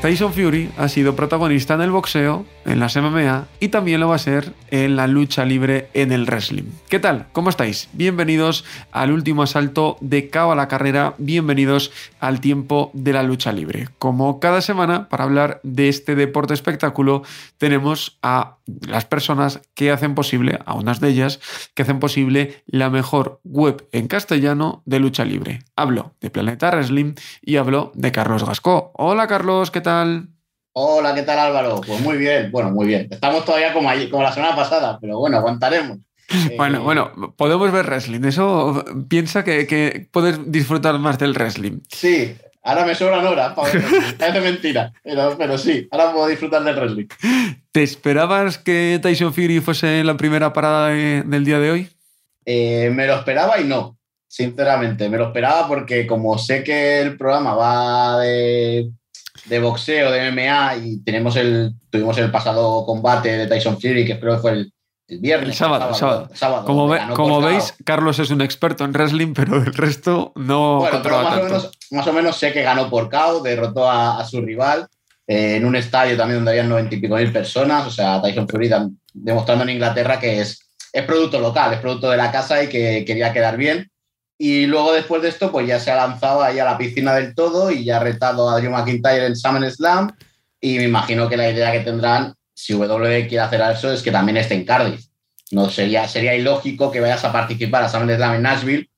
Tyson Fury ha sido protagonista en el boxeo, en las MMA y también lo va a ser en la lucha libre en el wrestling. ¿Qué tal? ¿Cómo estáis? Bienvenidos al último asalto de Cabo a la carrera, bienvenidos al tiempo de la lucha libre. Como cada semana, para hablar de este deporte espectáculo, tenemos a las personas que hacen posible, a unas de ellas, que hacen posible la mejor web en castellano de lucha libre. Hablo de Planeta Wrestling y hablo de Carlos Gascó. Hola Carlos, ¿qué tal? Hola, ¿qué tal Álvaro? Pues muy bien, bueno, muy bien. Estamos todavía como, allí, como la semana pasada, pero bueno, aguantaremos. Bueno, eh, bueno, podemos ver wrestling. Eso piensa que, que, puedes disfrutar más del wrestling. Sí, ahora me sobran horas Es de mentira, pero, pero, sí, ahora puedo disfrutar del wrestling. ¿Te esperabas que Tyson Fury fuese la primera parada del día de hoy? Eh, me lo esperaba y no, sinceramente. Me lo esperaba porque como sé que el programa va de de boxeo, de MMA, y tenemos el, tuvimos el pasado combate de Tyson Fury, que creo que fue el, viernes. El sábado, sábado. sábado. como, como veis, Carlos es un experto en wrestling, pero el resto no bueno, más, O menos, más o menos sé que ganó por KO, derrotó a, su rival eh, en un estadio también donde había noventa y pico mil personas. O sea, Tyson Fury demostrando en Inglaterra que es, es producto local, es producto de la casa y que quería quedar bien. Y luego después de esto, pues ya se ha lanzado ahí a la piscina del todo y ya ha retado a Drew McIntyre en Slam Y me imagino que la idea que tendrán, si WWE quiere hacer eso, es que también esté en Cardiff. No sería, sería ilógico que vayas a participar a Slam en Nashville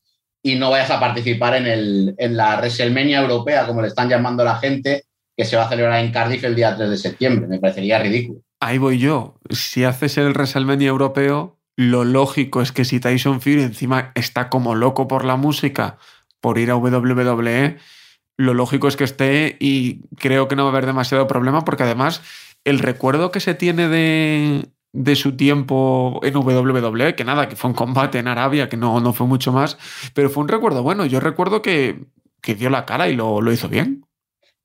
y no vayas a participar en, el, en la WrestleMania europea, como le están llamando la gente, que se va a celebrar en Cardiff el día 3 de septiembre. Me parecería ridículo. Ahí voy yo. Si haces el WrestleMania europeo, lo lógico es que si Tyson Fury encima está como loco por la música, por ir a WWE, lo lógico es que esté y creo que no va a haber demasiado problema porque además el recuerdo que se tiene de, de su tiempo en WWE, que nada, que fue un combate en Arabia, que no, no fue mucho más, pero fue un recuerdo bueno. Yo recuerdo que, que dio la cara y lo, lo, hizo bien.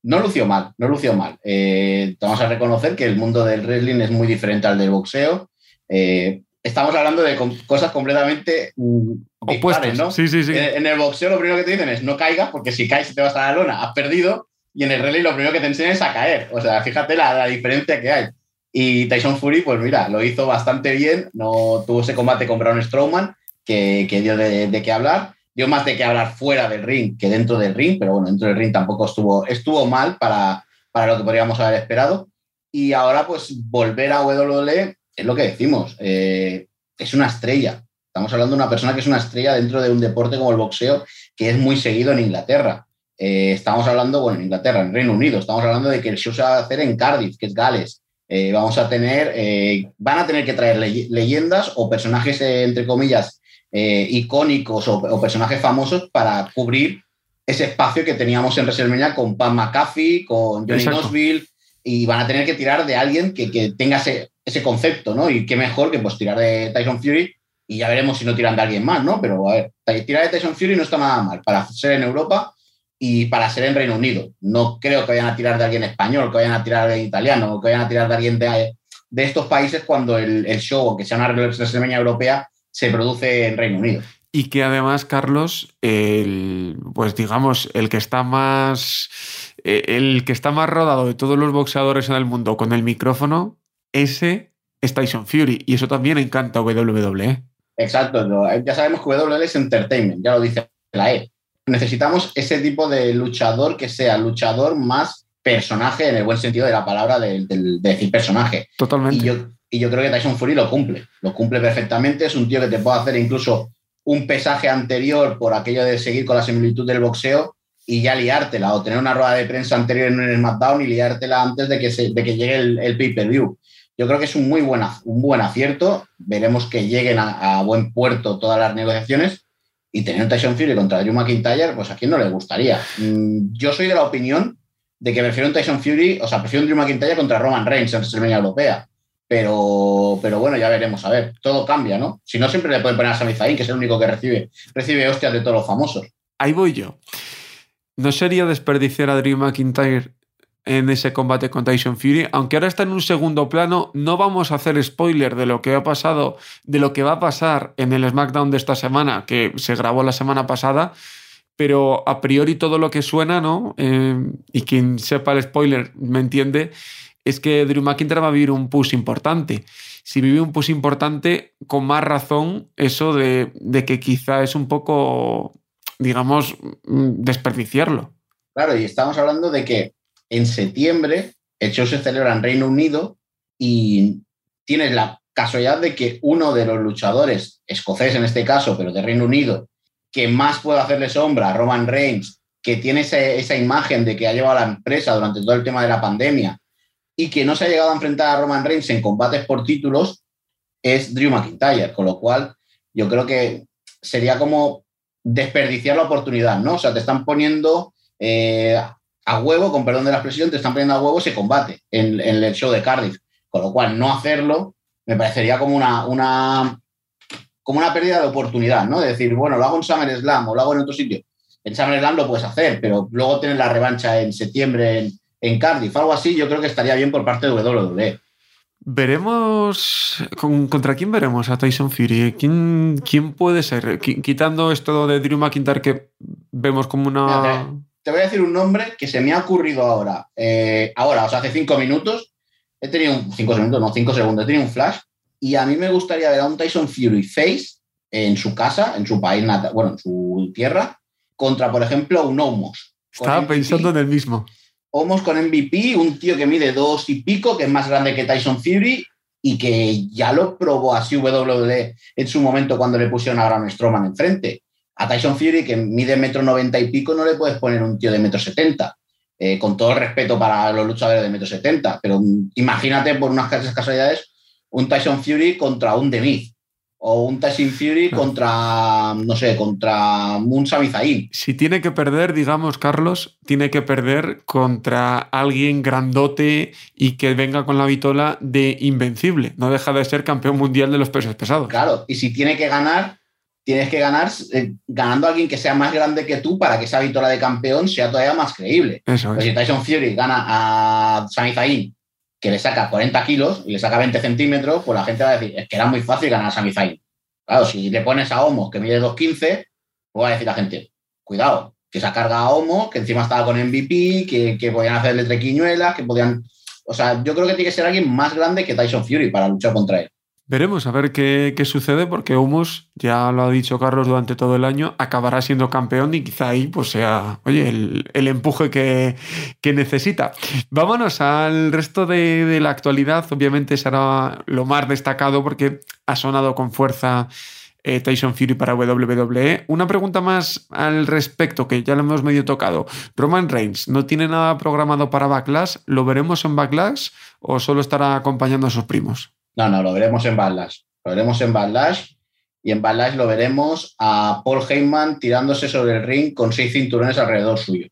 No lució mal, no lució mal. Eh, vamos a reconocer que el mundo del wrestling es muy diferente al del boxeo. Eh, estamos hablando de cosas completamente mm, opuestas, ¿no? Sí, sí, sí. En el boxeo lo primero que te dicen es no caigas, porque si caes te vas a la lona, has perdido. Y en el rally lo primero que te enseñan es a caer. O sea, fíjate la, diferencia que hay. Y Tyson Fury, pues mira, lo hizo bastante bien. No tuvo ese combate con Braun Strowman, que, dio de, qué hablar. Dio más de qué hablar fuera del ring que dentro del ring, pero bueno, dentro del ring tampoco estuvo, estuvo mal para, para lo que podríamos haber esperado. Y ahora, pues volver a WWE es lo que decimos, eh, es una estrella. Estamos hablando de una persona que es una estrella dentro de un deporte como el boxeo, que es muy seguido en Inglaterra. Eh, estamos hablando, bueno, en Inglaterra, en Reino Unido, estamos hablando de que el show se va a hacer en Cardiff, que es Gales. Eh, vamos a tener, van a tener que traer leyendas o personajes, entre comillas, icónicos o, personajes famosos para cubrir ese espacio que teníamos en WrestleMania con Pam McAfee, con Johnny Knoxville, y van a tener que tirar de alguien que, que tenga ese, ese concepto, ¿no? Y qué mejor que pues tirar de Tyson Fury y ya veremos si no tiran de alguien más, ¿no? Pero a ver, tirar de Tyson Fury no está nada mal para ser en Europa y para ser en Reino Unido. No creo que vayan a tirar de alguien español, que vayan a tirar de italiano, que vayan a tirar de alguien de, de estos países cuando el, el show, aunque sea una WrestleMania europea, se produce en Reino Unido. Y que además, Carlos, el, pues digamos, el que está más. El que está más rodado de todos los boxeadores en el mundo con el micrófono ese es Tyson Fury y eso también encanta a WWE. Exacto, ya sabemos que WWE es entertainment, ya lo dice la E. Necesitamos ese tipo de luchador que sea luchador más personaje en el buen sentido de la palabra de, decir personaje. Totalmente. Y yo, y yo creo que Tyson Fury lo cumple, lo cumple perfectamente. Es un tío que te puede hacer incluso un pesaje anterior por aquello de seguir con la similitud del boxeo y ya liártela, o tener una rueda de prensa anterior en el SmackDown y liártela antes de que, de que llegue el, el pay-per-view. Yo creo que es un muy buen, un buen acierto. Veremos que lleguen a, buen puerto todas las negociaciones. Y tener un Tyson Fury contra Drew McIntyre, pues a quién no le gustaría. Mm, yo soy de la opinión de que prefiero un Tyson Fury, o sea, prefiero un Drew McIntyre contra Roman Reigns en WrestleMania Europea. Pero, pero bueno, ya veremos, a ver, todo cambia, ¿no? Si no, siempre le pueden poner a Sami Zayn, que es el único que recibe, recibe hostias de todos los famosos. Ahí voy yo. ¿No sería desperdiciar a Drew McIntyre en ese combate con Tyson Fury? Aunque ahora está en un segundo plano, no vamos a hacer spoiler de lo que ha pasado, de lo que va a pasar en el SmackDown de esta semana, que se grabó la semana pasada, pero a priori todo lo que suena, ¿no? Eh, y quien sepa el spoiler me entiende, es que Drew McIntyre va a vivir un push importante. Si vive un push importante, con más razón, eso de, que quizá es un poco, digamos, mm, desperdiciarlo. Claro, y estamos hablando de que en septiembre el show se celebra en Reino Unido y tienes la casualidad de que uno de los luchadores, escocés en este caso, pero de Reino Unido, que más puede hacerle sombra, Roman Reigns, que tiene esa imagen de que ha llevado a la empresa durante todo el tema de la pandemia, y que no se ha llegado a enfrentar a Roman Reigns en combates por títulos es Drew McIntyre, con lo cual yo creo que sería como desperdiciar la oportunidad, ¿no? O sea, te están poniendo eh, a huevo, con perdón de la expresión, te están poniendo a huevo ese combate en, el show de Cardiff, con lo cual no hacerlo me parecería como una, una, como una pérdida de oportunidad, ¿no? De decir, bueno, lo hago en SummerSlam o lo hago en otro sitio. En SummerSlam lo puedes hacer, pero luego tienes la revancha en septiembre en, en Cardiff, algo así, yo creo que estaría bien por parte de WWE. Veremos. ¿Contra quién veremos a Tyson Fury? ¿Quién, quién puede ser? Quitando esto de Drew McIntyre que vemos como una. Te, voy a decir un nombre que se me ha ocurrido ahora. Eh, ahora, o sea, hace cinco minutos. He tenido un. Cinco minutos, no, cinco segundos. He tenido un flash. Y a mí me gustaría ver a un Tyson Fury face en su casa, en su país, bueno, en su tierra, contra, por ejemplo, un Omos. Estaba pensando en el mismo. Homos con MVP, un tío que mide dos y pico, que es más grande que Tyson Fury y que ya lo probó así WWE en su momento cuando le pusieron a Braun Strowman enfrente. A Tyson Fury, que mide metro noventa y pico, no le puedes poner un tío de metro setenta. Eh, con todo el respeto para los luchadores de metro setenta, pero imagínate por unas casualidades un Tyson Fury contra un Demis o un Tyson Fury contra, no sé, contra un Sami Si tiene que perder, digamos, Carlos, tiene que perder contra alguien grandote y que venga con la vitola de invencible. No deja de ser campeón mundial de los pesos pesados. Claro, y si tiene que ganar, tienes que ganar eh, ganando a alguien que sea más grande que tú para que esa vitola de campeón sea todavía más creíble. Eso pues si Tyson Fury gana a Sami Zayn que le saca 40 kilos y le saca 20 centímetros, pues la gente va a decir, es que era muy fácil ganar a Sami Zayn. Claro, si le pones a Homo que mide 2.15, pues va a decir la gente, cuidado, que se ha cargado a Homo, que encima estaba con MVP, que, que podían hacerle trequiñuelas, que podían... O sea, yo creo que tiene que ser alguien más grande que Tyson Fury para luchar contra él. Veremos a ver qué, sucede, porque Humus, ya lo ha dicho Carlos durante todo el año, acabará siendo campeón y quizá ahí pues sea, oye, el, empuje que, necesita. Vámonos al resto de, la actualidad. Obviamente será lo más destacado porque ha sonado con fuerza eh, Tyson Fury para WWE. Una pregunta más al respecto, que ya lo hemos medio tocado. Roman Reigns, ¿no tiene nada programado para Backlash? ¿Lo veremos en Backlash o solo estará acompañando a sus primos? No, no, lo veremos en Backlash. Lo veremos en Backlash y en Backlash lo veremos a Paul Heyman tirándose sobre el ring con seis cinturones alrededor suyo.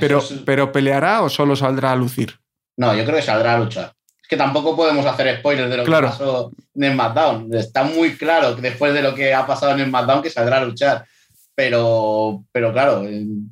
pero, ¿Pero peleará o solo saldrá a lucir? No, yo creo que saldrá a luchar. Es que tampoco podemos hacer spoilers de lo que pasó en el SmackDown. Está muy claro que después de lo que ha pasado en el SmackDown que saldrá a luchar. Pero, pero claro,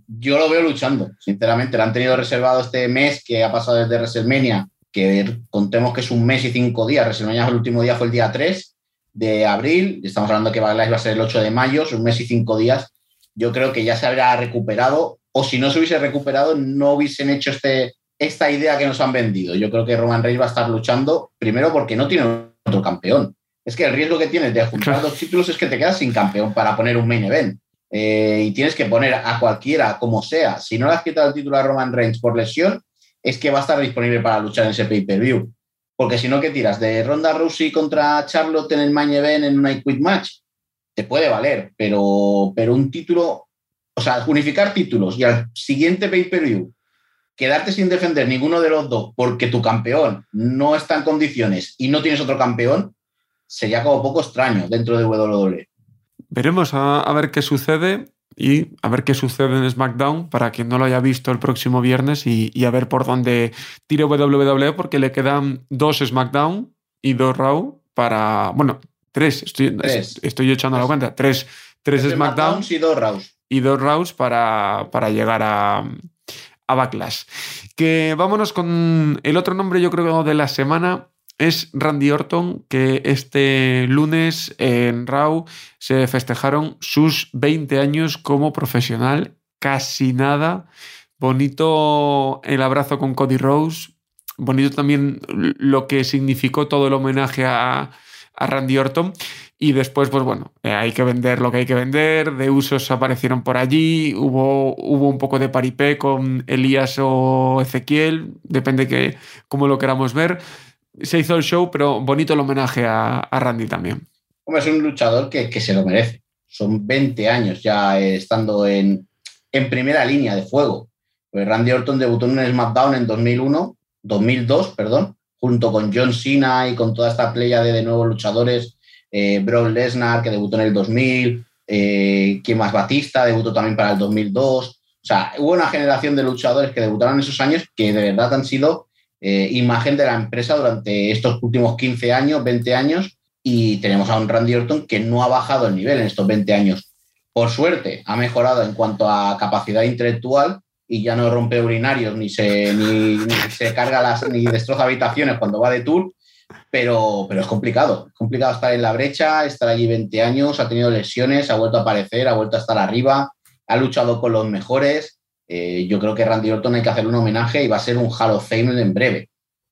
yo lo veo luchando, sinceramente. Lo han tenido reservado este mes que ha pasado desde WrestleMania que contemos que es un mes y cinco días. WrestleMania el último día fue el día 3 de abril, estamos hablando que Backlash va a ser el 8 de mayo, es un mes y cinco días. Yo creo que ya se habrá recuperado, o si no se hubiese recuperado, no hubiesen hecho este, esta idea que nos han vendido. Yo creo que Roman Reigns va a estar luchando, primero porque no tiene otro campeón. Es que el riesgo que tienes de juntar dos títulos es que te quedas sin campeón para poner un main event. Eh, y tienes que poner a cualquiera, como sea. Si no le has quitado el título a Roman Reigns por lesión, es que va a estar disponible para luchar en ese pay-per-view. Porque si no, ¿qué tiras? ¿De Ronda Rousey contra Charlotte en el main event en una quit match? Te puede valer, pero, pero un título, o sea, unificar títulos y al siguiente pay-per-view quedarte sin defender ninguno de los dos porque tu campeón no está en condiciones y no tienes otro campeón, sería como poco extraño dentro de WWE. Veremos a, ver qué sucede. Y a ver qué sucede en SmackDown para quien no lo haya visto el próximo viernes y, a ver por dónde tire WWE porque le quedan dos SmackDown y dos Raw para, bueno, tres, estoy, estoy echando la cuenta, tres, tres, SmackDown y dos Raws. Y dos Raws para, para llegar a, a Backlash. Que vámonos con el otro nombre, yo creo, de la semana, es Randy Orton, que este lunes en Raw se festejaron sus 20 años como profesional. Casi nada. Bonito el abrazo con Cody Rose. Bonito también lo que significó todo el homenaje a, a Randy Orton. Y después, pues bueno, eh, hay que vender lo que hay que vender. De usos aparecieron por allí. Hubo, hubo un poco de paripé con Elías o Ezequiel. Depende que cómo lo queramos ver se hizo el show, pero bonito el homenaje a, Randy también. Hombre, es un luchador que, se lo merece. Son 20 años ya estando en, primera línea de fuego. Pues Randy Orton debutó en un SmackDown en 2001, 2002, perdón, junto con John Cena y con toda esta playa de, nuevos luchadores. Eh, Lesnar, que debutó en el 2000, eh, quien más Batista, debutó también para el 2002. O sea, hubo una generación de luchadores que debutaron en esos años que de verdad han sido eh, imagen de la empresa durante estos últimos 15 años, 20 años, y tenemos a un Randy Orton que no ha bajado el nivel en estos 20 años. Por suerte, ha mejorado en cuanto a capacidad intelectual y ya no rompe urinarios, ni se, ni, se carga las, ni destroza habitaciones cuando va de tour, pero, pero es complicado. Es complicado estar en la brecha, estar allí 20 años, ha tenido lesiones, ha vuelto a aparecer, ha vuelto a estar arriba, ha luchado con los mejores eh, yo creo que Randy Orton hay que hacerle un homenaje y va a ser un Hall of Fame en breve.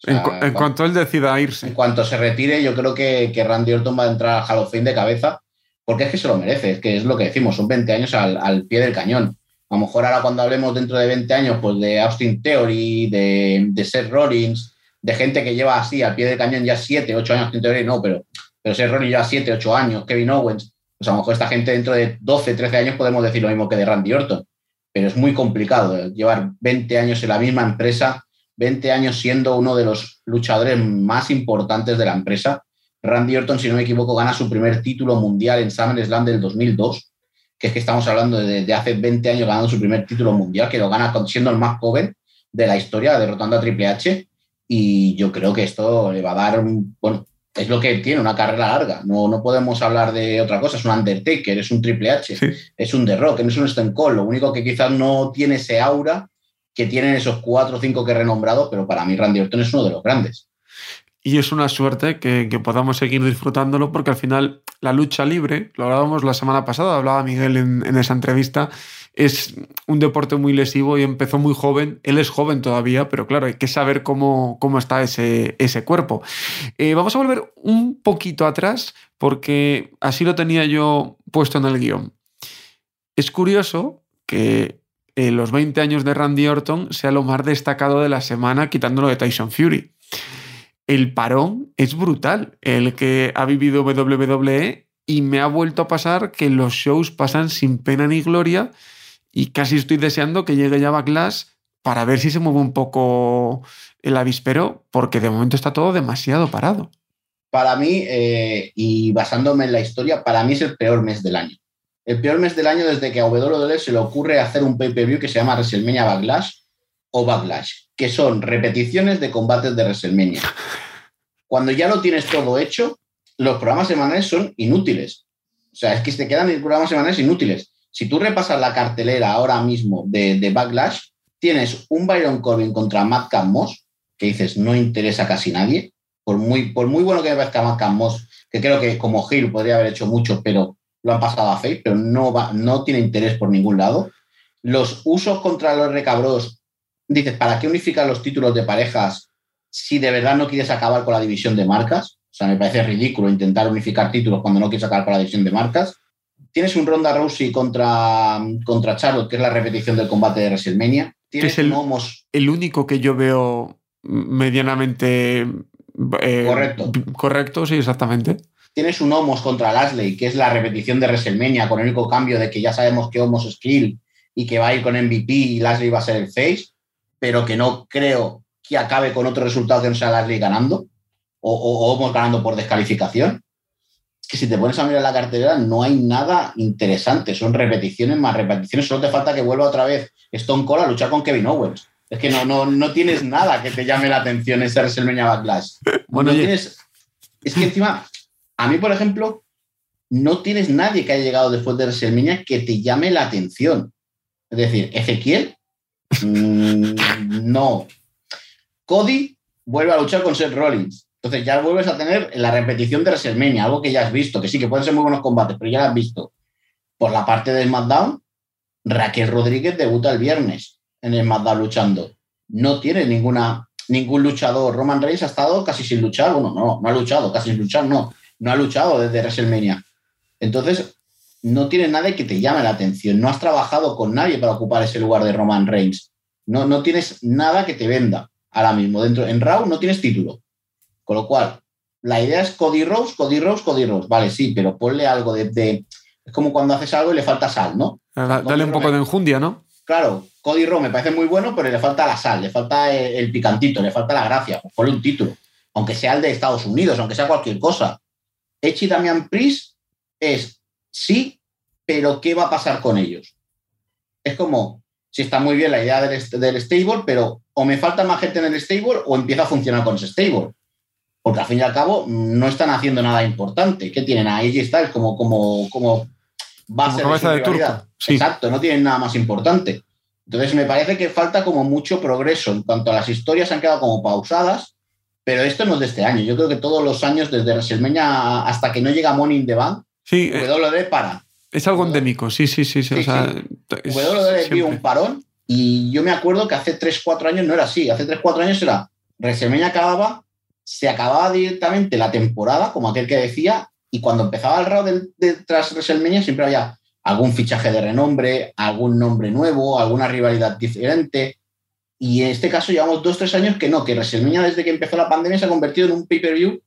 en, cuanto él decida irse. En cuanto se retire, yo creo que, que, Randy Orton va a entrar al Hall of Fame de cabeza, porque es que se lo merece, es que es lo que decimos, son 20 años al, pie del cañón. A lo mejor ahora cuando hablemos dentro de 20 años, pues de Austin Theory, de, de Seth Rollins, de gente que lleva así al pie del cañón ya 7, 8 años, Austin Theory no, pero, pero Seth Rollins lleva 7, 8 años, Kevin Owens, pues a lo mejor esta gente dentro de 12, 13 años podemos decir lo mismo que de Randy Orton pero es muy complicado llevar 20 años en la misma empresa, 20 años siendo uno de los luchadores más importantes de la empresa. Randy Orton, si no me equivoco, gana su primer título mundial en SummerSlam del 2002, que es que estamos hablando de, hace 20 años ganando su primer título mundial, que lo gana siendo el más joven de la historia, derrotando a Triple H. Y yo creo que esto le va a dar, bueno, es lo que tiene, una carrera larga. No, no podemos hablar de otra cosa. Es un Undertaker, es un Triple H, es un The Rock, no es un Stone Cold. Lo único que quizás no tiene ese aura que tienen esos cuatro o cinco que he renombrado, pero para mí Randy Orton es uno de los grandes. Y es una suerte que, podamos seguir disfrutándolo porque al final la lucha libre, lo hablábamos la semana pasada, hablaba Miguel en, en esa entrevista, es un deporte muy lesivo y empezó muy joven. Él es joven todavía, pero claro, hay que saber cómo, cómo está ese, ese cuerpo. Eh, vamos a volver un poquito atrás porque así lo tenía yo puesto en el guion. Es curioso que eh, los 20 años de Randy Orton sea lo más destacado de la semana, quitándolo de Tyson Fury. El parón es brutal, el que ha vivido WWE y me ha vuelto a pasar que los shows pasan sin pena ni gloria y casi estoy deseando que llegue ya Backlash para ver si se mueve un poco el avispero, porque de momento está todo demasiado parado. Para mí, eh, y basándome en la historia, para mí es el peor mes del año. El peor mes del año desde que a WWE se le ocurre hacer un pay-per-view que se llama WrestleMania Backlash o Backlash, que son repeticiones de combates de WrestleMania. Cuando ya lo tienes todo hecho, los programas semanales son inútiles. O sea, es que se quedan los programas semanales inútiles. Si tú repasas la cartelera ahora mismo de, Backlash, tienes un Byron Corbin contra Matt Moss, que dices, no interesa a casi nadie, por muy, por muy bueno que me parezca Matt Moss, que creo que como Hill podría haber hecho mucho, pero lo han pasado a Face, pero no, va, no tiene interés por ningún lado. Los usos contra los recabros, dices, ¿para qué unificar los títulos de parejas si de verdad no quieres acabar con la división de marcas? O sea, me parece ridículo intentar unificar títulos cuando no quieres acabar con la división de marcas. Tienes un Ronda Rousey contra, contra Charlotte, que es la repetición del combate de WrestleMania. Tienes es el, el único que yo veo medianamente eh, correcto. Correcto, sí, exactamente. Tienes un Homos contra Lashley, que es la repetición de WrestleMania, con el único cambio de que ya sabemos que Homos es Kill y que va a ir con MVP y Lashley va a ser el face, pero que no creo que acabe con otro resultado que no sea Lashley ganando o, o Homos ganando por descalificación. Que si te pones a mirar la cartelera no hay nada interesante, son repeticiones más repeticiones, solo te falta que vuelva otra vez Stone Cold a luchar con Kevin Owens. Es que no, no, no tienes nada que te llame la atención ese WrestleMania Backlash. Bueno, no tienes, es que encima, a mí, por ejemplo, no tienes nadie que haya llegado después de WrestleMania que te llame la atención. Es decir, Ezequiel, mm, no. Cody vuelve a luchar con Seth Rollins. Entonces ya vuelves a tener la repetición de WrestleMania, algo que ya has visto, que sí, que pueden ser muy buenos combates, pero ya lo has visto. Por la parte de SmackDown, Raquel Rodríguez debuta el viernes en el SmackDown luchando. No tiene ninguna, ningún luchador. Roman Reigns ha estado casi sin luchar. Bueno, no, no ha luchado, casi sin luchar, no. No ha luchado desde WrestleMania. Entonces, no tiene nadie que te llame la atención. No has trabajado con nadie para ocupar ese lugar de Roman Reigns. No, no tienes nada que te venda ahora mismo. Dentro, en Raw no tienes título. Con lo cual, la idea es Cody Rose, Cody Rose, Cody Rose. Vale, sí, pero ponle algo de, de- Es como cuando haces algo y le falta sal, ¿no? Da- Dale un poco de enjundia, ¿no? Claro, Cody Rose me parece muy bueno, pero le falta la sal, le falta el, el picantito, le falta la gracia. Pues ponle un título. Aunque sea el de Estados Unidos, aunque sea cualquier cosa. Echi Damian Priest es sí, pero ¿qué va a pasar con ellos? Es como, si está muy bien la idea del, del stable, pero o me falta más gente en el stable o empieza a funcionar con ese stable. Porque al fin y al cabo no están haciendo nada importante. ¿Qué tienen? A AJ Styles como, como, como base Como de, su de turco, sí. Exacto, no tienen nada más importante. Entonces me parece que falta como mucho progreso. En cuanto a las historias han quedado como pausadas, pero esto no es de este año. Yo creo que todos los años, desde WrestleMania hasta que no llega Money in the Bank, Sí, eh, WWE para. es algo endémico, sí, sí, sí. sí, Sí, o sea, es WWE vio siempre. un parón y yo me acuerdo que hace 3-4 años no era así. Hace 3-4 años era WrestleMania acababa, se acababa directamente la temporada, como aquel que decía, y cuando empezaba el round del- de, tras WrestleMania siempre había algún fichaje de renombre, algún nombre nuevo, alguna rivalidad diferente. Y en este caso llevamos 2-3 años que no, que WrestleMania desde que empezó la pandemia se ha convertido en un pay-per-view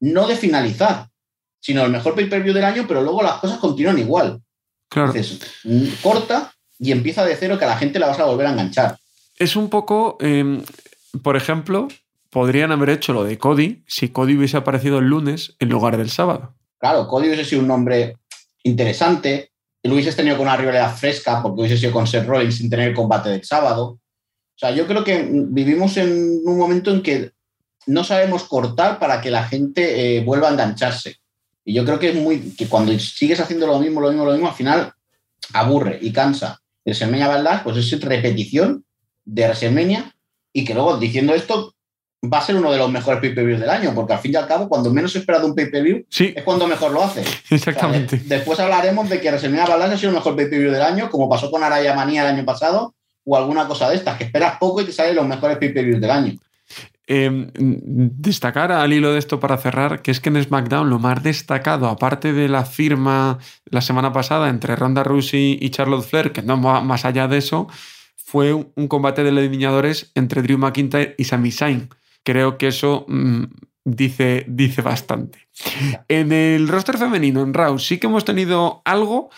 no de finalizar, sino el mejor pay-per-view del año, pero luego las cosas continúan igual. Claro. Dices, mm, corta y empieza de cero que a la gente la vas a volver a enganchar. Es un poco, eh, por ejemplo, podrían haber hecho lo de Cody si Cody hubiese aparecido el lunes en lugar del sábado. Claro, Cody hubiese sido un nombre interesante, lo hubieses tenido con una rivalidad fresca porque hubiese sido con Seth Rollins sin tener el combate del sábado. O sea, yo creo que vivimos en un momento en que no sabemos cortar para que la gente eh, vuelva a engancharse. Y yo creo que es muy que cuando sigues haciendo lo mismo, lo mismo, lo mismo, al final aburre y cansa. El WrestleMania Backlash, pues es repetición de WrestleMania y que luego diciendo esto va a ser uno de los mejores pay-per-views del año, porque al fin y al cabo, cuando menos esperas de un pay-per-view, Sí, es cuando mejor lo hace. exactamente. O sea, de- después hablaremos de que WrestleMania Backlash ha sido el mejor pay-per-view del año, como pasó con Araya Manía el año pasado, o alguna cosa de estas, que esperas poco y te salen los mejores pay-per-views del año. Eh, destacar al hilo de esto para cerrar, que es que en SmackDown lo más destacado, aparte de la firma la semana pasada entre Ronda Rousey y Charlotte Flair, que no va más allá de eso, fue un, combate de leñadores entre Drew McIntyre y Sami Zayn. Creo que eso mm, dice, dice bastante. En el roster femenino, en Raw, sí que hemos tenido algo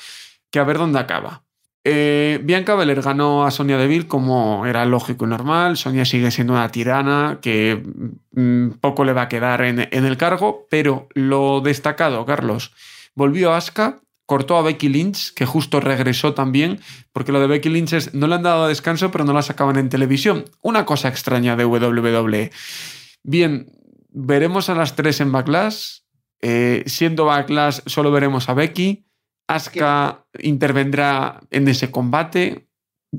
que a ver dónde acaba. Eh, Bianca Belair ganó a Sonia Deville como era lógico y normal. Sonia sigue siendo una tirana que mm, poco le va a quedar en, en el cargo, pero lo destacado, Carlos, volvió a Asuka, cortó a Becky Lynch, que justo regresó también, porque lo de Becky Lynch es no le han dado descanso, pero no la sacaban en televisión. Una cosa extraña de WWE. Bien, veremos a las tres en Backlash. Eh, siendo Backlash, solo veremos a Becky. Asuka intervendrá en ese combate.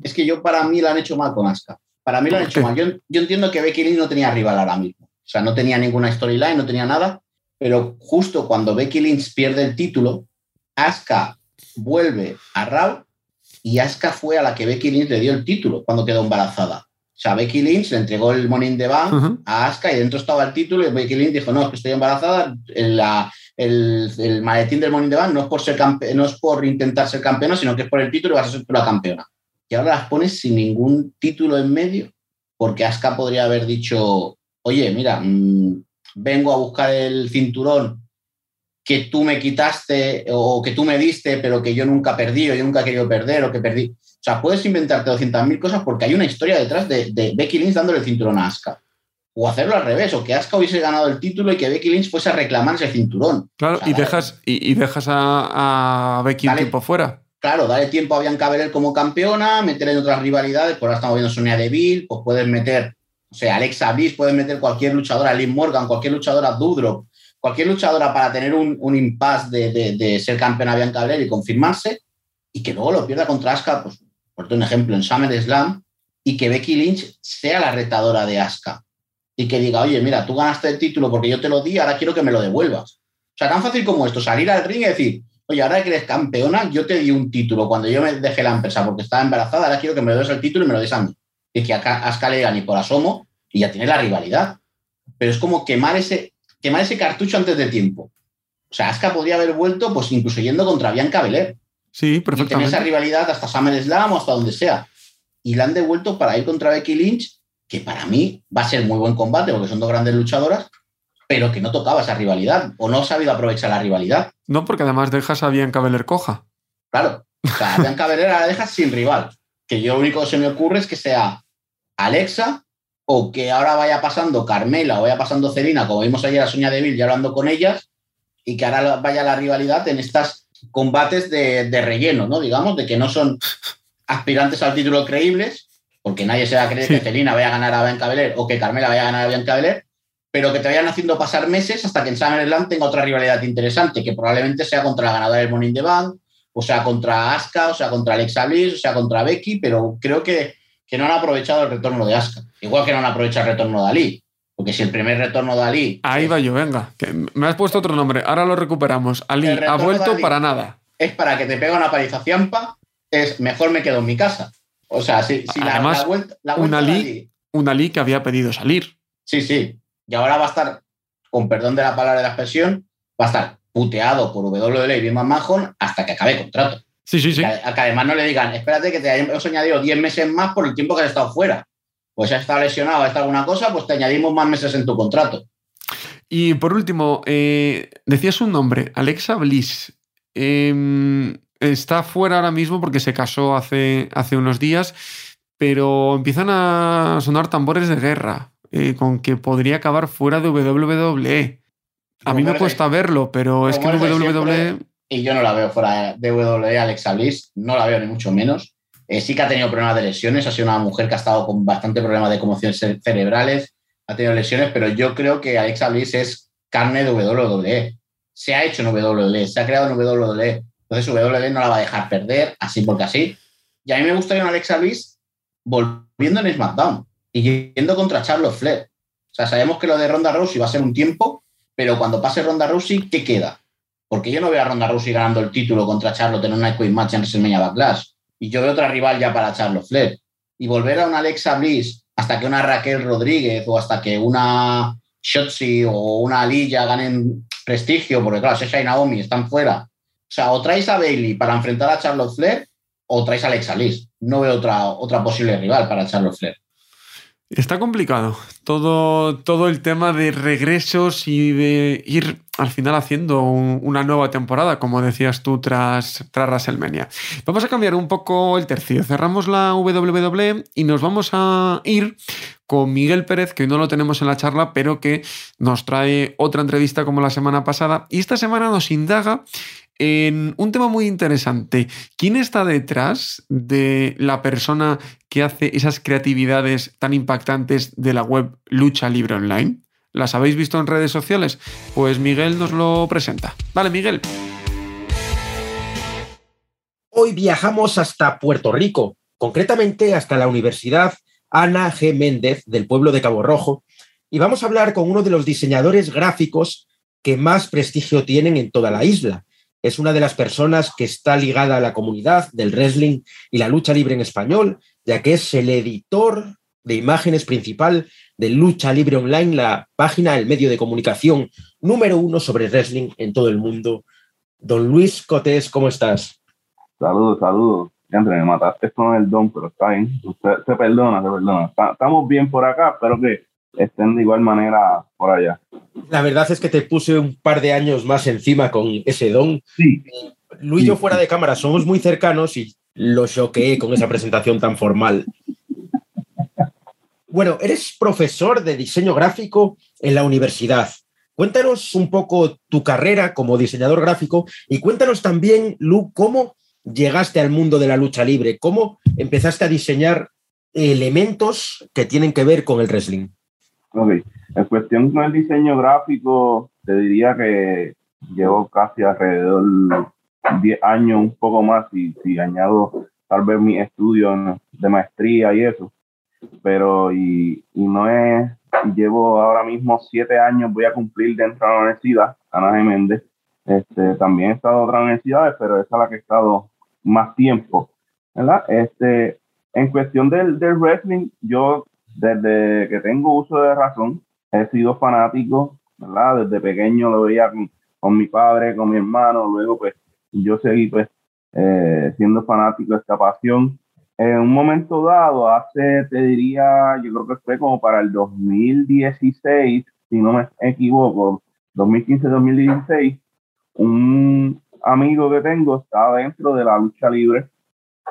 Es que yo, para mí, lo han hecho mal con Asuka. Para mí lo han ¿Por hecho mal. Yo, yo entiendo que Becky Lynch no tenía rival ahora mismo. O sea, no tenía ninguna storyline, no tenía nada. Pero justo cuando Becky Lynch pierde el título, Asuka vuelve a Raw y Asuka fue a la que Becky Lynch le dio el título cuando quedó embarazada. O sea, Becky Lynch le entregó el Money in the Bank a Asuka y dentro estaba el título y Becky Lynch dijo, no, es que estoy embarazada, el, la- el- el maletín del Money in the Bank no es, por ser campe- no es por intentar ser campeona, sino que es por el título y vas a ser tú la campeona. Y ahora las pones sin ningún título en medio, porque Asuka podría haber dicho, oye, mira, mm, vengo a buscar el cinturón que tú me quitaste o que tú me diste, pero que yo nunca perdí o yo nunca he querido perder o que perdí. O sea, puedes inventarte 200.000 cosas porque hay una historia detrás de, de Becky Lynch dándole el cinturón a Asuka. O hacerlo al revés, o que Asuka hubiese ganado el título y que Becky Lynch fuese a reclamar ese cinturón. Claro, O sea, y, dale- dejas, y, y dejas a, a Becky un Dale. tiempo fuera. Claro, dale tiempo a Bianca Belair como campeona, meter en otras rivalidades, por ahora estamos viendo Sonia Deville, pues puedes meter, o sea, Alexa Bliss, puedes meter cualquier luchadora, Liv Morgan, cualquier luchadora Doudrop, cualquier luchadora para tener un, impasse de, ser campeona Bianca Belair y confirmarse, y que luego lo pierda contra Asuka, pues, por un ejemplo, en SummerSlam, y que Becky Lynch sea la retadora de Asuka. Y que diga, oye, mira, tú ganaste el título porque yo te lo di, ahora quiero que me lo devuelvas. O sea, tan fácil como esto, salir al ring y decir, oye, ahora que eres campeona, yo te di un título cuando yo me dejé la empresa porque estaba embarazada, ahora quiero que me des el título y me lo des a mí. Y que Asuka le ni por asomo y ya tiene la rivalidad. Pero es como quemar ese, quemar ese cartucho antes de tiempo. O sea, Asuka podría haber vuelto, pues incluso yendo contra Bianca Belair. Sí, Y tener perfectamente. esa rivalidad hasta SummerSlam o hasta donde sea. Y la han devuelto para ir contra Becky Lynch, que para mí va a ser muy buen combate porque son dos grandes luchadoras, pero que no tocaba esa rivalidad o no ha sabido aprovechar la rivalidad. No, porque además dejas a Bianca Belair coja. Claro. O sea, a Bianca Belair la dejas sin rival. Que yo lo único que se me ocurre es que sea Alexa o que ahora vaya pasando Carmela o vaya pasando Celina, como vimos ayer a Sonia Deville ya hablando con ellas, y que ahora vaya la rivalidad en estos combates de, de relleno, ¿no? Digamos, de que no son aspirantes al título creíbles, porque nadie se va a creer Sí. que Celina vaya a ganar a Bianca Belair o que Carmela vaya a ganar a Bianca Belair, pero que te vayan haciendo pasar meses hasta que en SummerSlam tenga otra rivalidad interesante, que probablemente sea contra la ganadora del in the Bank, o sea contra Asuka, o sea contra Alexa Bliss, o sea contra Becky, pero creo que, que no han aprovechado el retorno de Asuka. Igual que no han aprovechado el retorno de Ali, porque si el primer retorno de Ali Ahí va yo, venga. que me has puesto otro nombre. Ahora lo recuperamos. Ali El ha vuelto Ali. para nada. es para que te pega una paliza ciampa, es mejor me quedo en mi casa. O sea, si, si la- Además, la, vuelta, la vuelta Ali- Ali- Un Ali que había pedido salir. Sí, sí. Y ahora va a estar, con perdón de la palabra de la expresión, va a estar puteado por WWE y Vince McMahon hasta que acabe contrato. Sí, sí, sí. Que, a- que además no le digan, espérate que te hemos añadido 10 meses más por el tiempo que has estado fuera. Pues has estado lesionado, has estado alguna cosa, pues te añadimos más meses en tu contrato. Y por último, eh, decías un nombre, Alexa Bliss. Em, está fuera ahora mismo porque se casó hace, hace unos días, pero empiezan a sonar tambores de guerra eh, con que podría acabar fuera de WWE. A mí me cuesta verlo, pero es que WWE... siempre. Y yo no la veo fuera de WWE, Alexa Bliss, no la veo ni mucho menos. Eh, sí que ha tenido problemas de lesiones, ha sido una mujer que ha estado con bastante problemas de conmociones cere- cerebrales, ha tenido lesiones, pero yo creo que Alexa Bliss es carne de WWE. Se ha hecho en WWE, se ha creado en WWE. Entonces WWE no la va a dejar perder, así porque así. Y a mí me gustaría una Alexa Bliss volviendo en SmackDown y yendo contra Charlotte Flair. O sea, sabemos que lo de Ronda Rousey va a ser un tiempo, pero cuando pase Ronda Rousey, ¿qué queda? Porque yo no veo a Ronda Rousey ganando el título contra Charlotte en una Quick Match en WrestleMania Backlash. Y yo veo otra rival ya para Charlotte Flair. Y volver a una Alexa Bliss hasta que una Raquel Rodríguez o hasta que una Shotzi o una Aliyah ganen prestigio, porque claro, Sasha y Naomi están fuera. O sea, o traes a Bailey para enfrentar a Charlotte Flair o traes a Alexa Bliss. No veo otra, otra posible rival para Charlotte Flair. Está complicado todo, todo el tema de regresos y de ir al final haciendo un- una nueva temporada, como decías tú, tras, tras WrestleMania. Vamos a cambiar un poco el tercio. Cerramos la WWE y nos vamos a ir con Miguel Pérez, que hoy no lo tenemos en la charla, pero que nos trae otra entrevista como la semana pasada. Y esta semana nos indaga en un tema muy interesante. ¿Quién está detrás de la persona que hace esas creatividades tan impactantes de la web Lucha Libre Online? ¿Las habéis visto en redes sociales? Pues Miguel nos lo presenta. Vale, Miguel. Hoy viajamos hasta Puerto Rico, concretamente hasta la Universidad Ana G. Méndez del pueblo de Cabo Rojo, y vamos a hablar con uno de los diseñadores gráficos que más prestigio tienen en toda la isla. Es una de las personas que está ligada a la comunidad del wrestling y la lucha libre en español, ya que es el editor de imágenes principal de Lucha Libre Online, la página, el medio de comunicación número uno sobre wrestling en todo el mundo. Don Luis Cotés, ¿cómo estás? Saludos, saludos. Entre me mataste con el don, pero está bien. Usted se perdona, se perdona. Estamos bien por acá, espero que estén de igual manera por allá. La verdad es que te puse un par de años más encima con ese don. Sí, Luis y yo fuera de cámara somos muy cercanos y lo choqueé con esa presentación tan formal. Bueno, eres profesor de diseño gráfico en la universidad. Cuéntanos un poco tu carrera como diseñador gráfico y cuéntanos también, Lu, cómo llegaste al mundo de la lucha libre, cómo empezaste a diseñar elementos que tienen que ver con el wrestling. Ok, en cuestión con el diseño gráfico, te diría que llevo casi alrededor de 10 años, un poco más, y añado tal vez mi estudio de maestría y eso. Pero, y, no es, llevo ahora mismo 7 años, voy a cumplir dentro de la universidad, Ana Méndez. Este, también he estado en otras universidades, pero esa es la que he estado más tiempo, ¿verdad? Este, en cuestión del, del wrestling, yo desde que tengo uso de razón, he sido fanático, ¿verdad? Desde pequeño lo veía con, mi padre, con mi hermano, luego pues yo seguí pues eh, siendo fanático de esta pasión. En un momento dado, hace, te diría, yo creo que fue como para el 2016, si no me equivoco, 2015-2016, un amigo que tengo estaba dentro de la lucha libre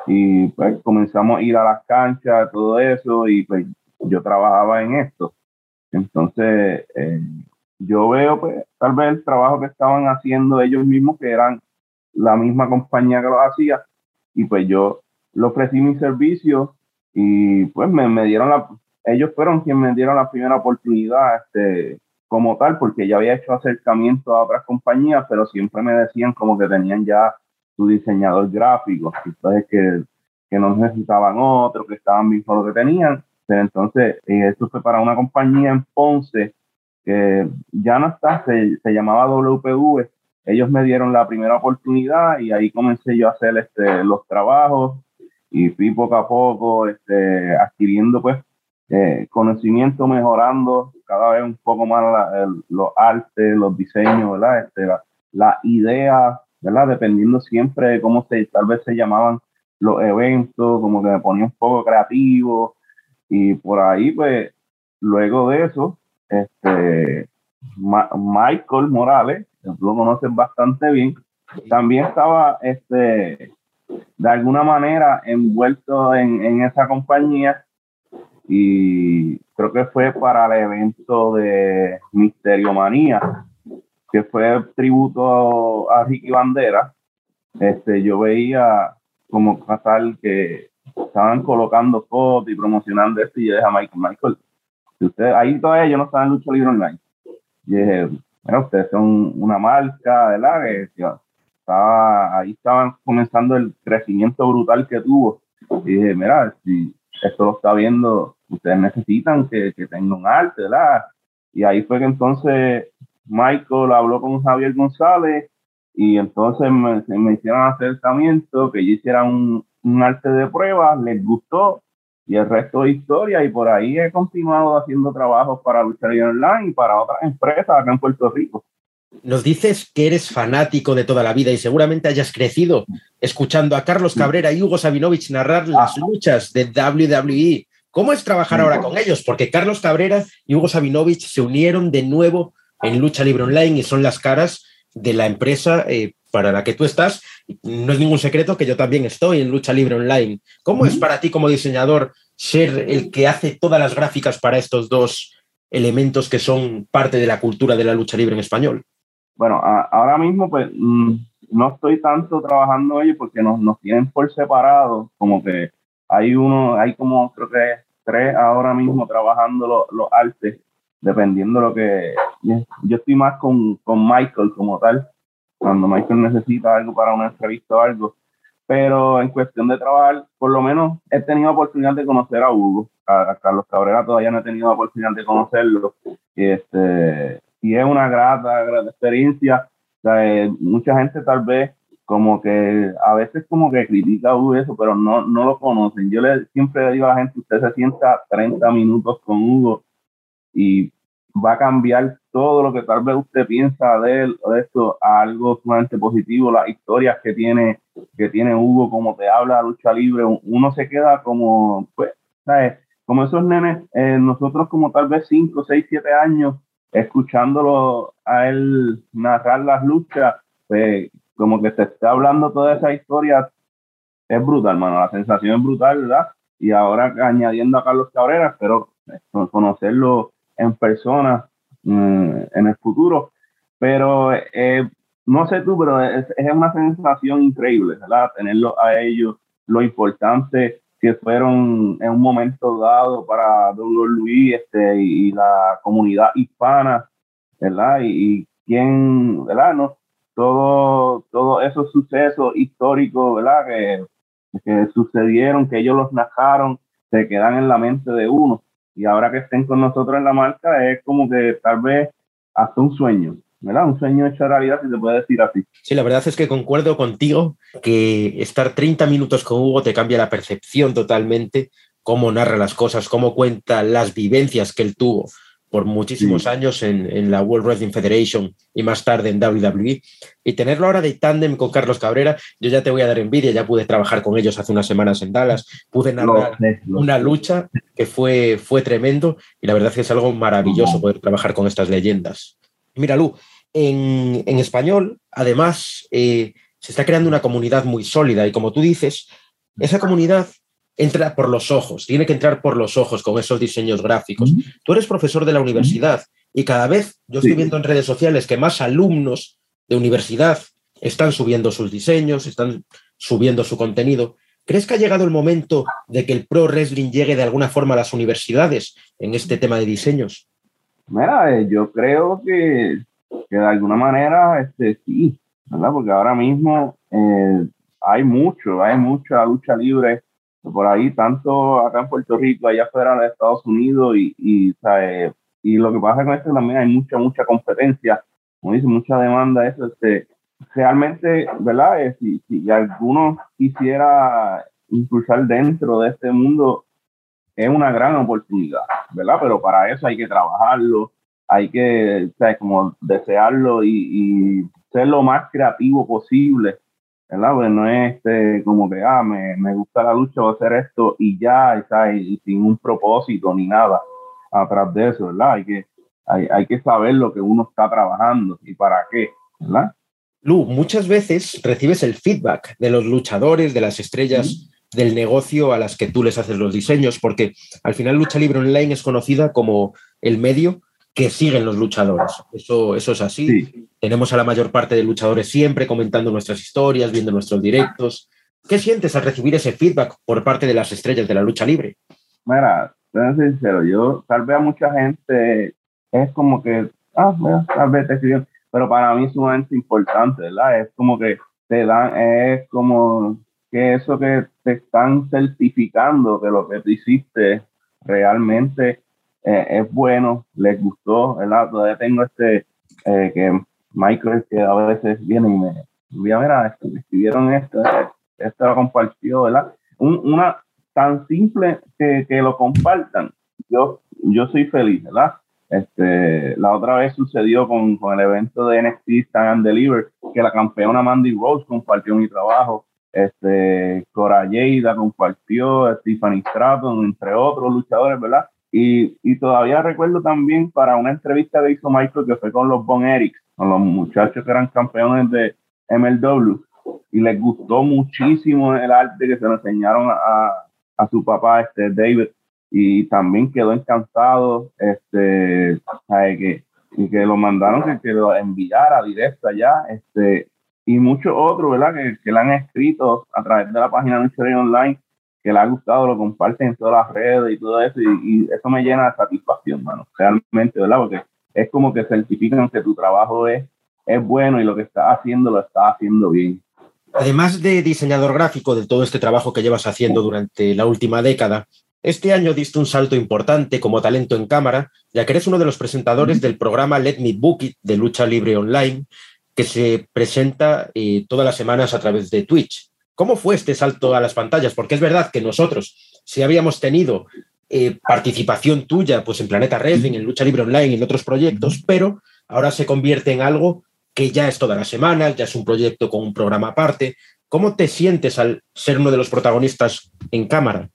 y pues comenzamos a ir a las canchas, todo eso, y pues yo trabajaba en esto. Entonces, eh, yo veo pues tal vez el trabajo que estaban haciendo ellos mismos, que eran la misma compañía que lo hacía, y pues yo le ofrecí mi servicio y pues me, dieron la, ellos fueron quienes me dieron la primera oportunidad este, como tal, porque ya había hecho acercamiento a otras compañías, pero siempre me decían como que tenían ya su diseñador gráfico, entonces que, que no necesitaban otro, que estaban bien con lo que tenían. Entonces, eh, esto fue para una compañía en Ponce que ya no está, se, se, llamaba WPV. Ellos me dieron la primera oportunidad y ahí comencé yo a hacer este, los trabajos y fui poco a poco este, adquiriendo pues eh, conocimiento, mejorando cada vez un poco más los artes, los diseños, ¿verdad? Este, la idea, ¿verdad? Dependiendo siempre de cómo se, tal vez se llamaban los eventos, como que me ponía un poco creativo, y por ahí, pues, luego de eso, este, Michael Morales, lo conocen bastante bien, también estaba, este, de alguna manera envuelto en, en esa compañía y creo que fue para el evento de Misterio Manía, que fue tributo a Ricky Bandera. Este, yo veía como tal que estaban colocando fotos y promocionando esto y yo dije a Michael, Michael, si usted, ahí todavía yo no estaba en Lucha Libre Online. Y dije, bueno, ustedes son una marca, ¿verdad? Que, estaba, ahí estaban comenzando el crecimiento brutal que tuvo. Y dije, mira, si esto lo está viendo, ustedes necesitan que, que tenga un arte, ¿verdad? Y ahí fue que entonces Michael habló con Javier González y entonces me, me hicieron acercamiento, que yo hiciera un, un arte de pruebas, les gustó y el resto de historia y por ahí he continuado haciendo trabajos para Lucha Online y para otras empresas acá en Puerto Rico. Nos dices que eres fanático de toda la vida y seguramente hayas crecido escuchando a Carlos Cabrera y Hugo Sabinovich narrar las luchas de WWE. ¿Cómo es trabajar ahora con ellos? Porque Carlos Cabrera y Hugo Sabinovich se unieron de nuevo en Lucha Libre Online y son las caras de la empresa eh, para la que tú estás. No es ningún secreto que yo también estoy en Lucha Libre Online. ¿Cómo es para ti como diseñador ser el que hace todas las gráficas para estos dos elementos que son parte de la cultura de la lucha libre en español? Bueno, ahora mismo pues mm, no estoy tanto trabajando ellos porque nos, nos tienen por separado, como que hay uno, hay como creo que tres ahora mismo trabajando los artes, dependiendo lo que yo estoy más con, con Michael como tal, cuando Michael necesita algo para una entrevista o algo. Pero en cuestión de trabajar, por lo menos he tenido oportunidad de conocer a Hugo. A, Carlos Cabrera todavía no he tenido oportunidad de conocerlo. Y, este, y es una grata, grata experiencia. Eh, mucha gente tal vez como que a veces como que critica a Hugo eso, pero no, no lo conocen. Yo le, siempre le digo a la gente, usted se sienta 30 minutos con Hugo y va a cambiar todo lo que tal vez usted piensa de él de esto a algo sumamente positivo, las historias que tiene, que tiene Hugo, como te habla lucha libre, uno se queda como, pues, ¿sabes? Como esos nenes, eh, nosotros como tal vez 5, 6, 7 años, escuchándolo a él narrar las luchas, pues como que te está hablando toda esa historia, es brutal, mano, la sensación es brutal, ¿verdad? Y ahora añadiendo a Carlos Cabrera, espero conocerlo en persona en el futuro. Pero eh, no sé tú, pero es, es, una sensación increíble, ¿verdad? Tenerlo a ellos, lo importante que fueron en un momento dado para WWE este, y, la comunidad hispana, ¿verdad? Y, y quién, ¿verdad? No, todo, todos esos sucesos históricos, ¿verdad? Que, que sucedieron, que ellos los narraron, se quedan en la mente de uno. Y ahora que estén con nosotros en la marca, es como que tal vez hasta un sueño, ¿verdad? Un sueño hecho realidad, si se puede decir así. Sí, la verdad es que concuerdo contigo que estar 30 minutos con Hugo te cambia la percepción totalmente, cómo narra las cosas, cómo cuenta las vivencias que él tuvo por muchísimos sí. años en, en, la World Wrestling Federation y más tarde en WWE. Y tenerlo ahora de tándem con Carlos Cabrera, yo ya te voy a dar envidia, ya pude trabajar con ellos hace unas semanas en Dallas, pude narrar no, no, una lucha que fue, fue tremendo y la verdad es que es algo maravilloso poder trabajar con estas leyendas. Mira, Lu, en, en español, además, eh, se está creando una comunidad muy sólida y como tú dices, esa comunidad entra por los ojos, tiene que entrar por los ojos con esos diseños gráficos. Mm. Tú eres profesor de la universidad y cada vez yo estoy sí. viendo en redes sociales que más alumnos de universidad están subiendo sus diseños, están subiendo su contenido. ¿Crees que ha llegado el momento de que el pro wrestling llegue de alguna forma a las universidades en este tema de diseños? Mira, eh, yo creo que, que de alguna manera este, sí, ¿verdad? Porque ahora mismo eh, hay mucho, hay mucha lucha libre por ahí, tanto acá en Puerto Rico, allá afuera de Estados Unidos, y, y, lo que pasa con esto también hay mucha, mucha competencia, como dice, mucha demanda, eso, este, realmente, ¿verdad? Eh, si, si alguno quisiera impulsar dentro de este mundo, es una gran oportunidad, ¿verdad? Pero para eso hay que trabajarlo, hay que, ¿sabes? Como desearlo y ser lo más creativo posible ¿verdad? Pues no es este, como que, ah, me, me gusta la lucha, voy a hacer esto y ya, y sin un propósito ni nada atrás de eso, ¿verdad? Hay que, hay, hay que saber lo que uno está trabajando y para qué, ¿verdad? Lu, muchas veces recibes el feedback de los luchadores, de las estrellas ¿Sí? del negocio a las que tú les haces los diseños, porque al final Lucha Libre Online es conocida como el medio que siguen los luchadores. Eso, eso es así. Sí. Tenemos a la mayor parte de luchadores siempre comentando nuestras historias, viendo nuestros directos. ¿Qué sientes al recibir ese feedback por parte de las estrellas de la lucha libre? Mira, ser sincero, yo tal vez a mucha gente es como que, ah, bueno, tal vez te escribieron, pero para mí es sumamente importante, ¿verdad? Es como que te dan, es como que eso que te están certificando que lo que tú hiciste realmente eh, es bueno, les gustó, ¿verdad? Todavía tengo este, eh, que Michael, que a veces viene y me envía, mira, escribieron esto, esto lo compartió, ¿verdad? Un, una tan simple que, que, lo compartan. Yo, yo soy feliz, ¿verdad? Este, la otra vez sucedió con, con el evento de NXT Stand and Deliver, que la campeona Mandy Rose compartió mi trabajo. Este, Cora Yeida compartió, Stephanie Stratton, entre otros luchadores, ¿verdad? Y, y, todavía recuerdo también para una entrevista que hizo Michael que fue con los Bon Erics, con los muchachos que eran campeones de MLW, y les gustó muchísimo el arte que se lo enseñaron a, a su papá, este David, y también quedó encantado, este, que, y que lo mandaron que, que lo enviara directo allá, este, y muchos otros, ¿verdad? Que, que le han escrito a través de la página de Online que le ha gustado, lo comparten en todas las redes y todo eso, y, y, eso me llena de satisfacción, mano, realmente, ¿verdad? Porque es como que certifican que tu trabajo es, es bueno y lo que estás haciendo lo estás haciendo bien. Además de diseñador gráfico de todo este trabajo que llevas haciendo durante la última década, este año diste un salto importante como talento en cámara, ya que eres uno de los presentadores del programa Let Me Book It de lucha libre online, que se presenta eh, todas las semanas a través de Twitch. ¿Cómo fue este salto a las pantallas? Porque es verdad que nosotros, si habíamos tenido eh, participación tuya pues en Planeta Wrestling, en Lucha Libre Online, en otros proyectos, pero ahora se convierte en algo que ya es todas las semanas, ya es un proyecto con un programa aparte. ¿Cómo te sientes al ser uno de los protagonistas en cámara?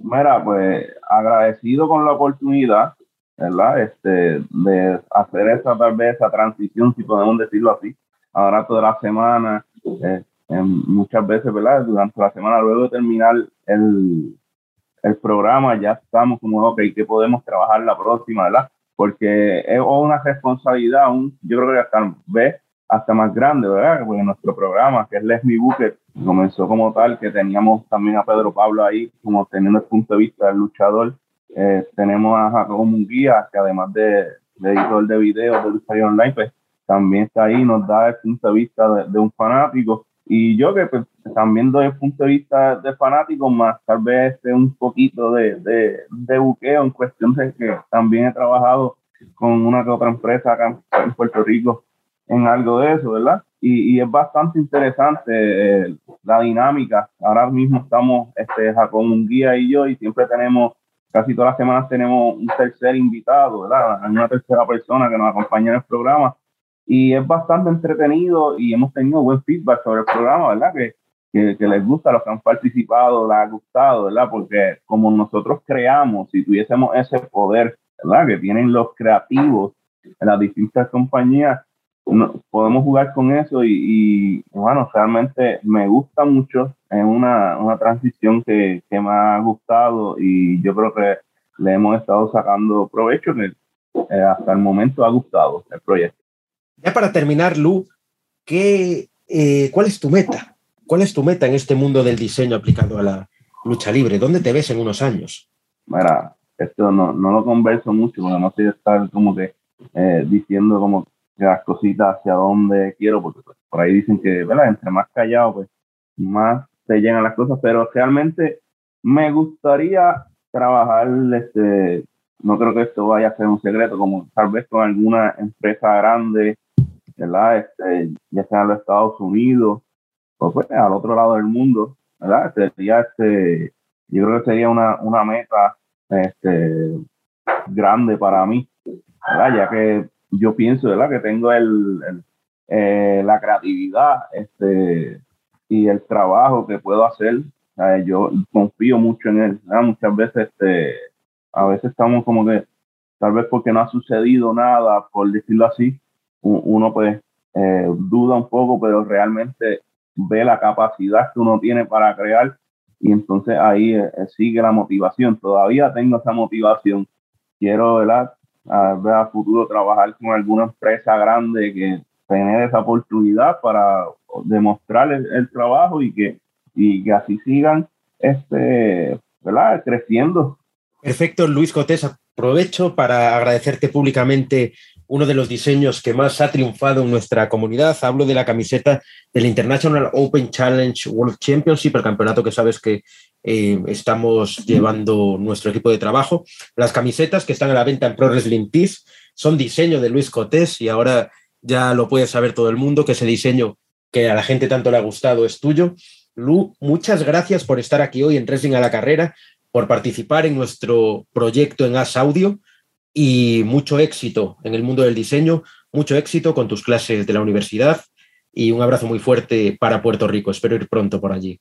Mira, pues agradecido con la oportunidad, ¿verdad? Este, de hacer esa tal vez esa transición, si podemos decirlo así. Ahora toda la semana, eh, muchas veces, ¿verdad? Durante la semana, luego de terminar el, el programa, ya estamos como, ok, ¿qué podemos trabajar la próxima, verdad? Porque es una responsabilidad, un, yo creo que hasta ve hasta más grande, ¿verdad? Porque nuestro programa, que es Les Me Booker, comenzó como tal, que teníamos también a Pedro Pablo ahí, como teniendo el punto de vista del luchador. Eh, tenemos a Jacobo Munguía, que además de, de editor de videos de Lucharía Online, pues también está ahí, nos da el punto de vista de, un fanático. Y yo que pues, también doy el punto de vista de fanático, más tal vez este, un poquito de, de, de, buqueo en cuestión de que también he trabajado con una que otra empresa acá en Puerto Rico en algo de eso, ¿verdad? Y, y es bastante interesante eh, la dinámica. Ahora mismo estamos, este, Jacob guía y yo, y siempre tenemos, casi todas las semanas tenemos un tercer invitado, ¿verdad? Una tercera persona que nos acompaña en el programa y es bastante entretenido y hemos tenido buen feedback sobre el programa, ¿verdad? Que, que, les gusta, los que han participado, les ha gustado, ¿verdad? Porque como nosotros creamos, si tuviésemos ese poder, ¿verdad? Que tienen los creativos en las distintas compañías, podemos jugar con eso y, bueno, realmente me gusta mucho, es una, una transición que, que, me ha gustado y yo creo que le hemos estado sacando provecho, que eh, hasta el momento ha gustado el proyecto. Ya para terminar, Lu, ¿qué, eh, ¿cuál es tu meta? ¿Cuál es tu meta en este mundo del diseño aplicado a la lucha libre? ¿Dónde te ves en unos años? Mira, esto no, no lo converso mucho porque no sé estar como que eh, diciendo como las cositas hacia dónde quiero, porque pues, por ahí dicen que, ¿verdad? Entre más callado, pues más se llenan las cosas, pero realmente me gustaría trabajar este, no creo que esto vaya a ser un secreto, como tal vez con alguna empresa grande, ¿verdad? Este, ya sea en los Estados Unidos o pues al otro lado del mundo, ¿verdad? Sería este, yo creo que sería una, una meta este, grande para mí, ¿verdad? Ya que yo pienso, ¿verdad? Que tengo el, eh, la creatividad este, y el trabajo que puedo hacer. Yo confío mucho en él. Muchas veces este, a veces estamos como que, tal vez porque no ha sucedido nada, por decirlo así, uno pues eh, duda un poco, pero realmente ve la capacidad que uno tiene para crear y entonces ahí eh, eh, sigue la motivación. Todavía tengo esa motivación. Quiero, ¿verdad? A a futuro trabajar con alguna empresa grande que tener esa oportunidad para demostrar el, trabajo y que, y que así sigan este, ¿verdad? creciendo Perfecto, Luis Cotés. Aprovecho para agradecerte públicamente uno de los diseños que más ha triunfado en nuestra comunidad. Hablo de la camiseta del International Open Challenge World Championship, el campeonato que sabes que eh, estamos llevando nuestro equipo de trabajo. Las camisetas que están a la venta en Pro Wrestling Tees son diseño de Luis Cotés y ahora ya lo puede saber todo el mundo que ese diseño que a la gente tanto le ha gustado es tuyo. Lu, muchas gracias por estar aquí hoy en Wrestling a la Carrera por participar en nuestro proyecto en As Audio y mucho éxito en el mundo del diseño, mucho éxito con tus clases de la universidad y un abrazo muy fuerte para Puerto Rico. Espero ir pronto por allí.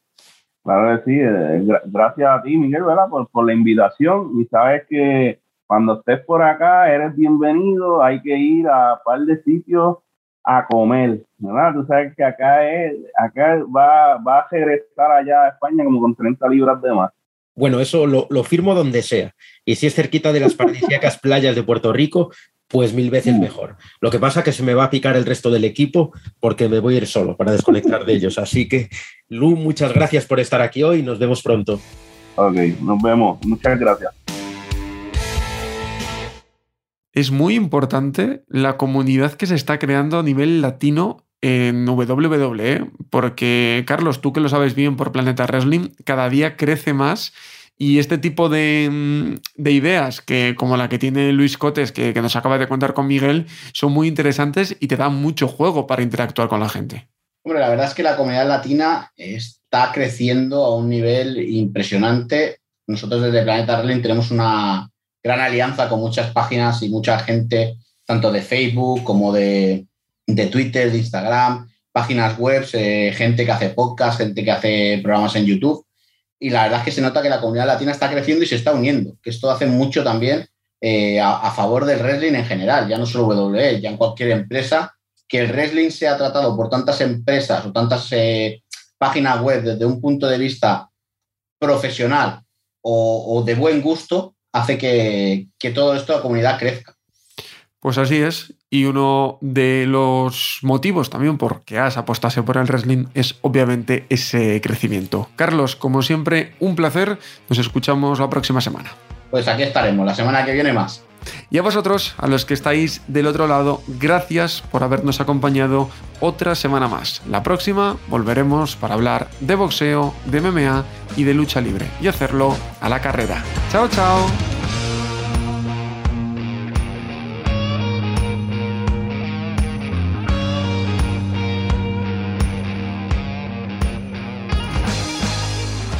Claro que sí, eh, gracias a ti, Miguel, ¿verdad? Por, por, la invitación y sabes que cuando estés por acá eres bienvenido, hay que ir a un par de sitios a comer, ¿verdad? Tú sabes que acá, es, acá va, va a regresar allá a España como con 30 libras de más. Bueno, eso lo, firmo donde sea. Y si es cerquita de las paradisíacas playas de Puerto Rico, pues mil veces mejor. Lo que pasa es que se me va a picar el resto del equipo porque me voy a ir solo para desconectar de ellos. Así que, Lu, muchas gracias por estar aquí hoy. Nos vemos pronto. Ok, nos vemos. Muchas gracias. Es muy importante la comunidad que se está creando a nivel latino en WWE, porque Carlos, tú que lo sabes bien por Planeta Wrestling, cada día crece más y este tipo de, mm, ideas, que como la que tiene Luis Cotes, que, que, nos acaba de contar con Miguel, son muy interesantes y te dan mucho juego para interactuar con la gente. Hombre, la verdad es que la comunidad latina está creciendo a un nivel impresionante. Nosotros desde Planeta Wrestling tenemos una gran alianza con muchas páginas y mucha gente, tanto de Facebook como de, de Twitter, de Instagram, páginas web, eh, gente que hace podcast, gente que hace programas en YouTube. Y la verdad es que se nota que la comunidad latina está creciendo y se está uniendo, que esto hace mucho también eh, a, favor del wrestling en general, ya no solo WWE, ya en cualquier empresa, que el wrestling sea tratado por tantas empresas o tantas eh, páginas web desde un punto de vista profesional o, de buen gusto hace que, que todo esto, la comunidad crezca. Pues así es. Y uno de los motivos también por que has apostase por el wrestling es obviamente ese crecimiento. Carlos, como siempre, un placer. Nos escuchamos la próxima semana. Pues aquí estaremos, la semana que viene más. Y a vosotros, a los que estáis del otro lado, gracias por habernos acompañado otra semana más. La próxima volveremos para hablar de boxeo, de MMA y de lucha libre y hacerlo a la carrera. Chao, chao.